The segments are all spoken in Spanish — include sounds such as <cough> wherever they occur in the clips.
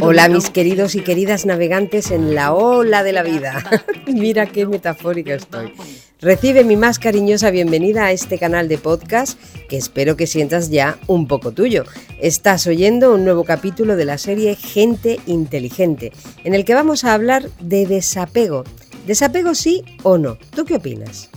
Hola mis queridos y queridas navegantes en la ola de la vida. <laughs> Mira qué metafórica estoy. Recibe mi más cariñosa bienvenida a este canal de podcast que espero que sientas ya un poco tuyo. Estás oyendo un nuevo capítulo de la serie Gente Inteligente, en el que vamos a hablar de desapego. ¿Desapego sí o no? ¿Tú qué opinas?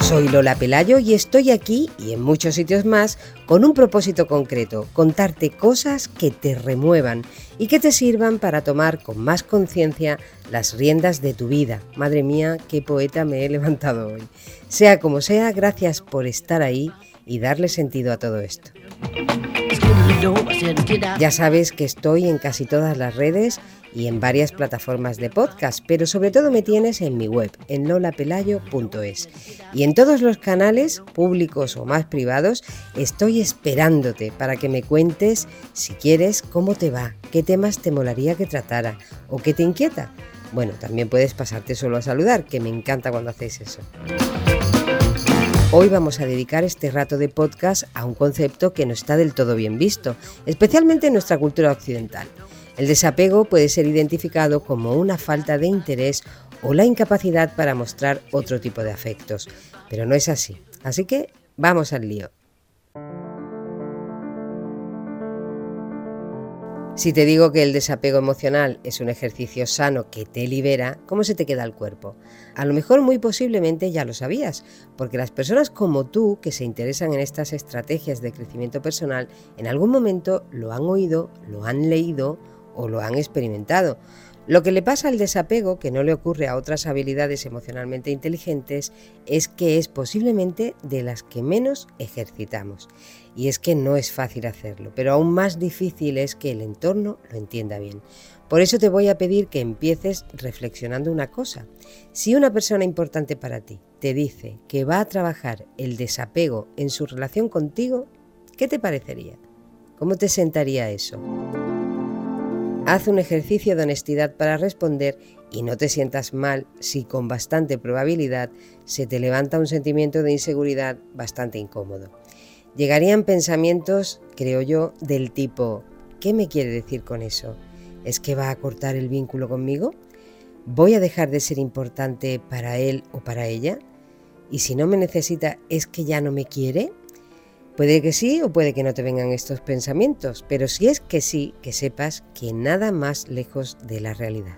Soy Lola Pelayo y estoy aquí y en muchos sitios más con un propósito concreto, contarte cosas que te remuevan y que te sirvan para tomar con más conciencia las riendas de tu vida. Madre mía, qué poeta me he levantado hoy. Sea como sea, gracias por estar ahí y darle sentido a todo esto. Ya sabes que estoy en casi todas las redes y en varias plataformas de podcast, pero sobre todo me tienes en mi web, en lolapelayo.es. Y en todos los canales, públicos o más privados, estoy esperándote para que me cuentes, si quieres, cómo te va, qué temas te molaría que tratara o qué te inquieta. Bueno, también puedes pasarte solo a saludar, que me encanta cuando hacéis eso. Hoy vamos a dedicar este rato de podcast a un concepto que no está del todo bien visto, especialmente en nuestra cultura occidental. El desapego puede ser identificado como una falta de interés o la incapacidad para mostrar otro tipo de afectos, pero no es así. Así que vamos al lío. Si te digo que el desapego emocional es un ejercicio sano que te libera, ¿cómo se te queda el cuerpo? A lo mejor muy posiblemente ya lo sabías, porque las personas como tú que se interesan en estas estrategias de crecimiento personal en algún momento lo han oído, lo han leído o lo han experimentado. Lo que le pasa al desapego, que no le ocurre a otras habilidades emocionalmente inteligentes, es que es posiblemente de las que menos ejercitamos. Y es que no es fácil hacerlo, pero aún más difícil es que el entorno lo entienda bien. Por eso te voy a pedir que empieces reflexionando una cosa. Si una persona importante para ti te dice que va a trabajar el desapego en su relación contigo, ¿qué te parecería? ¿Cómo te sentaría eso? Haz un ejercicio de honestidad para responder y no te sientas mal si con bastante probabilidad se te levanta un sentimiento de inseguridad bastante incómodo. Llegarían pensamientos, creo yo, del tipo, ¿qué me quiere decir con eso? ¿Es que va a cortar el vínculo conmigo? ¿Voy a dejar de ser importante para él o para ella? ¿Y si no me necesita, es que ya no me quiere? Puede que sí o puede que no te vengan estos pensamientos, pero si es que sí, que sepas que nada más lejos de la realidad.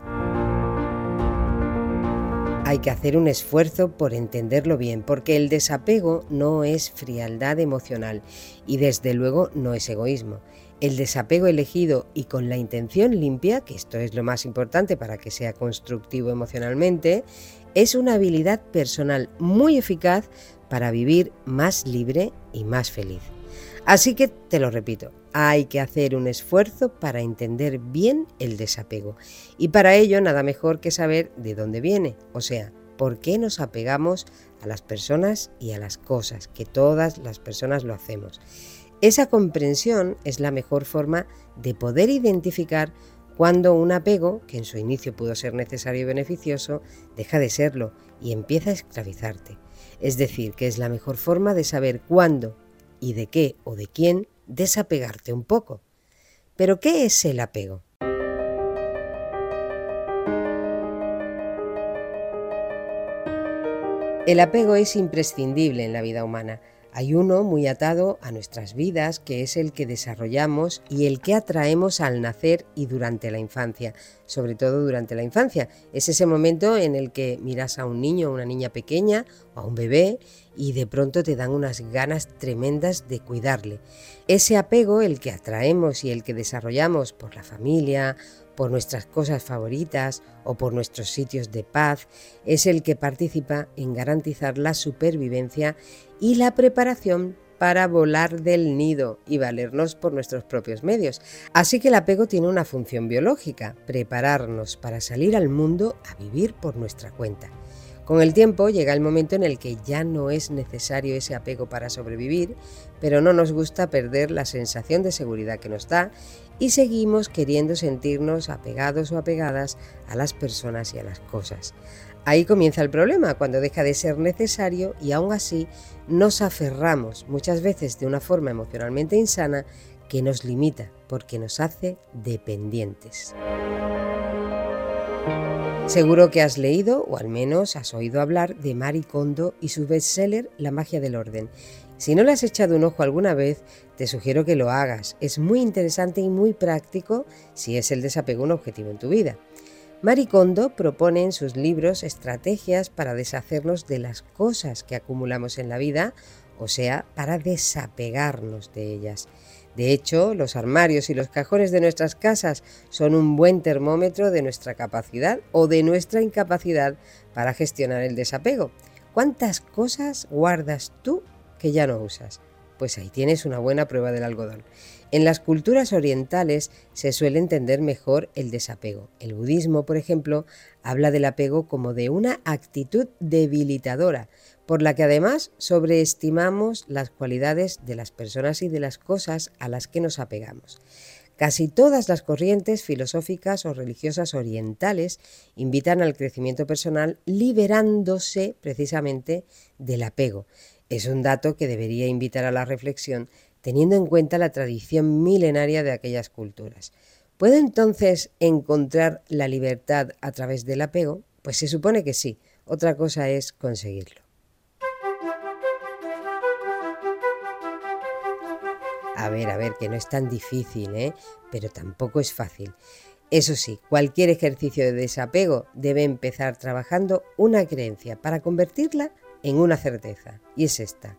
Hay que hacer un esfuerzo por entenderlo bien, porque el desapego no es frialdad emocional y desde luego no es egoísmo. El desapego elegido y con la intención limpia, que esto es lo más importante para que sea constructivo emocionalmente, es una habilidad personal muy eficaz para vivir más libre y más feliz. Así que te lo repito, hay que hacer un esfuerzo para entender bien el desapego. Y para ello nada mejor que saber de dónde viene, o sea, por qué nos apegamos a las personas y a las cosas, que todas las personas lo hacemos. Esa comprensión es la mejor forma de poder identificar cuando un apego, que en su inicio pudo ser necesario y beneficioso, deja de serlo y empieza a esclavizarte. Es decir, que es la mejor forma de saber cuándo y de qué o de quién desapegarte un poco. Pero ¿qué es el apego? El apego es imprescindible en la vida humana hay uno muy atado a nuestras vidas, que es el que desarrollamos y el que atraemos al nacer y durante la infancia, sobre todo durante la infancia. Es ese momento en el que miras a un niño o una niña pequeña o a un bebé y de pronto te dan unas ganas tremendas de cuidarle. Ese apego, el que atraemos y el que desarrollamos por la familia, por nuestras cosas favoritas o por nuestros sitios de paz, es el que participa en garantizar la supervivencia y la preparación para volar del nido y valernos por nuestros propios medios. Así que el apego tiene una función biológica, prepararnos para salir al mundo a vivir por nuestra cuenta. Con el tiempo llega el momento en el que ya no es necesario ese apego para sobrevivir, pero no nos gusta perder la sensación de seguridad que nos da y seguimos queriendo sentirnos apegados o apegadas a las personas y a las cosas. Ahí comienza el problema, cuando deja de ser necesario y aún así nos aferramos muchas veces de una forma emocionalmente insana que nos limita porque nos hace dependientes. Seguro que has leído o al menos has oído hablar de Mari Kondo y su bestseller La magia del orden. Si no le has echado un ojo alguna vez, te sugiero que lo hagas. Es muy interesante y muy práctico si es el desapego un objetivo en tu vida. Mari Kondo propone en sus libros estrategias para deshacernos de las cosas que acumulamos en la vida, o sea, para desapegarnos de ellas. De hecho, los armarios y los cajones de nuestras casas son un buen termómetro de nuestra capacidad o de nuestra incapacidad para gestionar el desapego. ¿Cuántas cosas guardas tú que ya no usas? Pues ahí tienes una buena prueba del algodón. En las culturas orientales se suele entender mejor el desapego. El budismo, por ejemplo, habla del apego como de una actitud debilitadora, por la que además sobreestimamos las cualidades de las personas y de las cosas a las que nos apegamos. Casi todas las corrientes filosóficas o religiosas orientales invitan al crecimiento personal liberándose precisamente del apego. Es un dato que debería invitar a la reflexión teniendo en cuenta la tradición milenaria de aquellas culturas. ¿Puede entonces encontrar la libertad a través del apego? Pues se supone que sí, otra cosa es conseguirlo. A ver, a ver, que no es tan difícil, ¿eh? pero tampoco es fácil. Eso sí, cualquier ejercicio de desapego debe empezar trabajando una creencia para convertirla en una certeza, y es esta.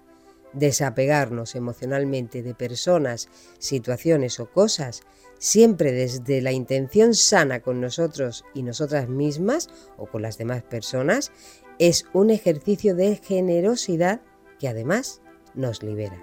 Desapegarnos emocionalmente de personas, situaciones o cosas, siempre desde la intención sana con nosotros y nosotras mismas o con las demás personas, es un ejercicio de generosidad que además nos libera.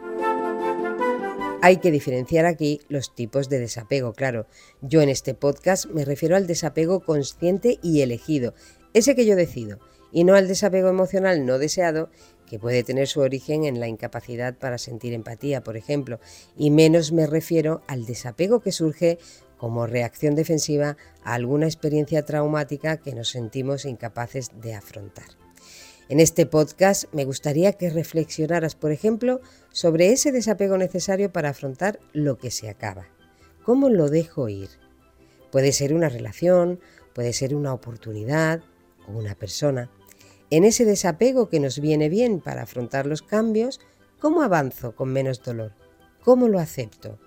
Hay que diferenciar aquí los tipos de desapego, claro. Yo en este podcast me refiero al desapego consciente y elegido, ese que yo decido, y no al desapego emocional no deseado, que puede tener su origen en la incapacidad para sentir empatía, por ejemplo, y menos me refiero al desapego que surge como reacción defensiva a alguna experiencia traumática que nos sentimos incapaces de afrontar. En este podcast me gustaría que reflexionaras, por ejemplo, sobre ese desapego necesario para afrontar lo que se acaba. ¿Cómo lo dejo ir? Puede ser una relación, puede ser una oportunidad o una persona. En ese desapego que nos viene bien para afrontar los cambios, ¿cómo avanzo con menos dolor? ¿Cómo lo acepto?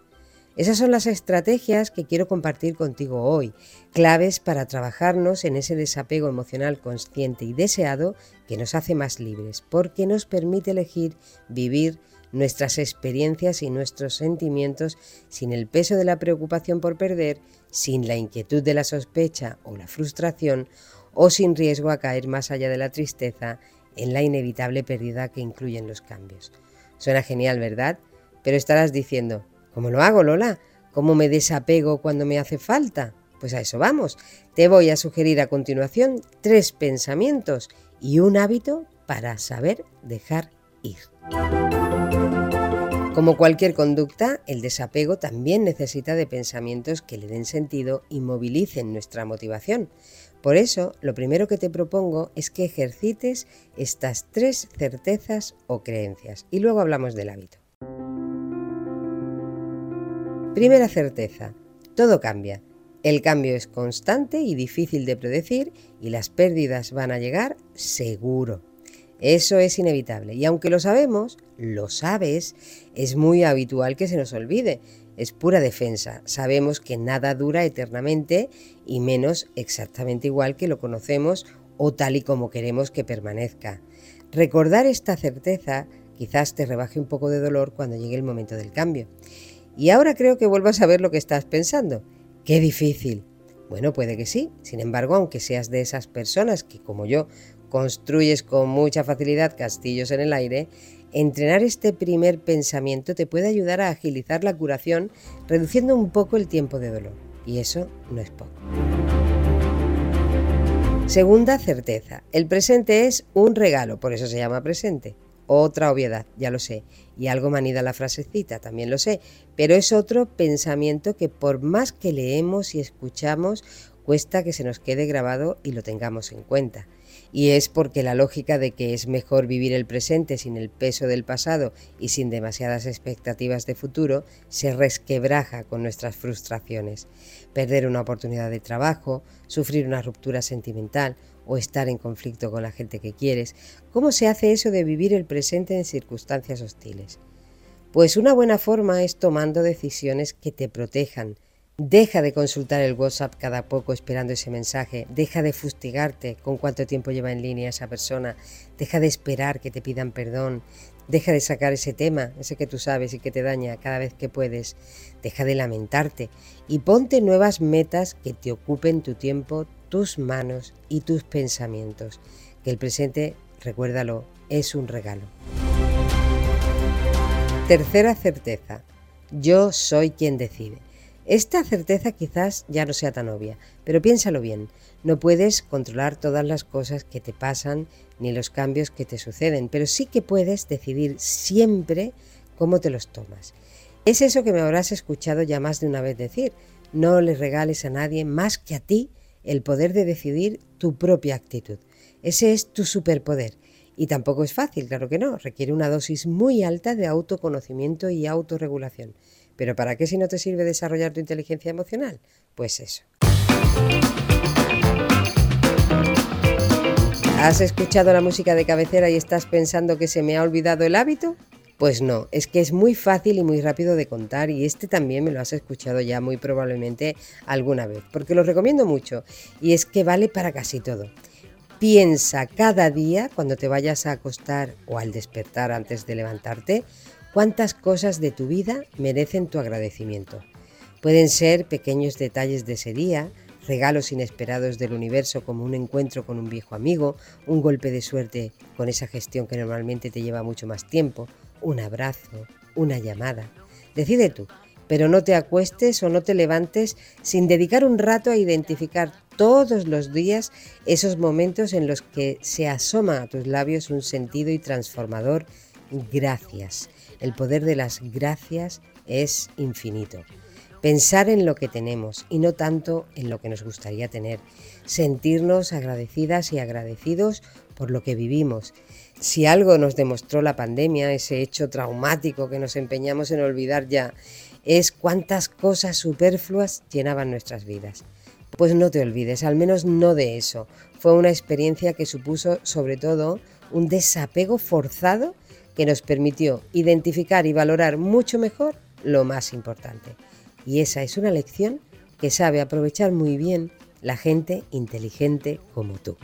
Esas son las estrategias que quiero compartir contigo hoy, claves para trabajarnos en ese desapego emocional consciente y deseado que nos hace más libres, porque nos permite elegir vivir nuestras experiencias y nuestros sentimientos sin el peso de la preocupación por perder, sin la inquietud de la sospecha o la frustración, o sin riesgo a caer más allá de la tristeza en la inevitable pérdida que incluyen los cambios. Suena genial, ¿verdad? Pero estarás diciendo, ¿Cómo lo hago, Lola? ¿Cómo me desapego cuando me hace falta? Pues a eso vamos. Te voy a sugerir a continuación tres pensamientos y un hábito para saber dejar ir. Como cualquier conducta, el desapego también necesita de pensamientos que le den sentido y movilicen nuestra motivación. Por eso, lo primero que te propongo es que ejercites estas tres certezas o creencias y luego hablamos del hábito. Primera certeza, todo cambia. El cambio es constante y difícil de predecir y las pérdidas van a llegar seguro. Eso es inevitable y aunque lo sabemos, lo sabes, es muy habitual que se nos olvide. Es pura defensa. Sabemos que nada dura eternamente y menos exactamente igual que lo conocemos o tal y como queremos que permanezca. Recordar esta certeza quizás te rebaje un poco de dolor cuando llegue el momento del cambio. Y ahora creo que vuelvo a saber lo que estás pensando. Qué difícil. Bueno, puede que sí. Sin embargo, aunque seas de esas personas que, como yo, construyes con mucha facilidad castillos en el aire, entrenar este primer pensamiento te puede ayudar a agilizar la curación, reduciendo un poco el tiempo de dolor. Y eso no es poco. Segunda certeza, el presente es un regalo, por eso se llama presente. Otra obviedad, ya lo sé, y algo manida la frasecita, también lo sé, pero es otro pensamiento que por más que leemos y escuchamos, cuesta que se nos quede grabado y lo tengamos en cuenta. Y es porque la lógica de que es mejor vivir el presente sin el peso del pasado y sin demasiadas expectativas de futuro se resquebraja con nuestras frustraciones. Perder una oportunidad de trabajo, sufrir una ruptura sentimental o estar en conflicto con la gente que quieres. ¿Cómo se hace eso de vivir el presente en circunstancias hostiles? Pues una buena forma es tomando decisiones que te protejan, Deja de consultar el WhatsApp cada poco esperando ese mensaje. Deja de fustigarte con cuánto tiempo lleva en línea esa persona. Deja de esperar que te pidan perdón. Deja de sacar ese tema, ese que tú sabes y que te daña cada vez que puedes. Deja de lamentarte y ponte nuevas metas que te ocupen tu tiempo, tus manos y tus pensamientos. Que el presente, recuérdalo, es un regalo. Tercera certeza. Yo soy quien decide. Esta certeza quizás ya no sea tan obvia, pero piénsalo bien, no puedes controlar todas las cosas que te pasan ni los cambios que te suceden, pero sí que puedes decidir siempre cómo te los tomas. Es eso que me habrás escuchado ya más de una vez decir, no le regales a nadie más que a ti el poder de decidir tu propia actitud. Ese es tu superpoder. Y tampoco es fácil, claro que no, requiere una dosis muy alta de autoconocimiento y autorregulación. Pero ¿para qué si no te sirve desarrollar tu inteligencia emocional? Pues eso. ¿Has escuchado la música de cabecera y estás pensando que se me ha olvidado el hábito? Pues no, es que es muy fácil y muy rápido de contar y este también me lo has escuchado ya muy probablemente alguna vez, porque lo recomiendo mucho y es que vale para casi todo. Piensa cada día cuando te vayas a acostar o al despertar antes de levantarte, ¿Cuántas cosas de tu vida merecen tu agradecimiento? Pueden ser pequeños detalles de ese día, regalos inesperados del universo como un encuentro con un viejo amigo, un golpe de suerte con esa gestión que normalmente te lleva mucho más tiempo, un abrazo, una llamada. Decide tú, pero no te acuestes o no te levantes sin dedicar un rato a identificar todos los días esos momentos en los que se asoma a tus labios un sentido y transformador gracias. El poder de las gracias es infinito. Pensar en lo que tenemos y no tanto en lo que nos gustaría tener. Sentirnos agradecidas y agradecidos por lo que vivimos. Si algo nos demostró la pandemia, ese hecho traumático que nos empeñamos en olvidar ya, es cuántas cosas superfluas llenaban nuestras vidas. Pues no te olvides, al menos no de eso. Fue una experiencia que supuso sobre todo un desapego forzado que nos permitió identificar y valorar mucho mejor lo más importante. Y esa es una lección que sabe aprovechar muy bien la gente inteligente como tú.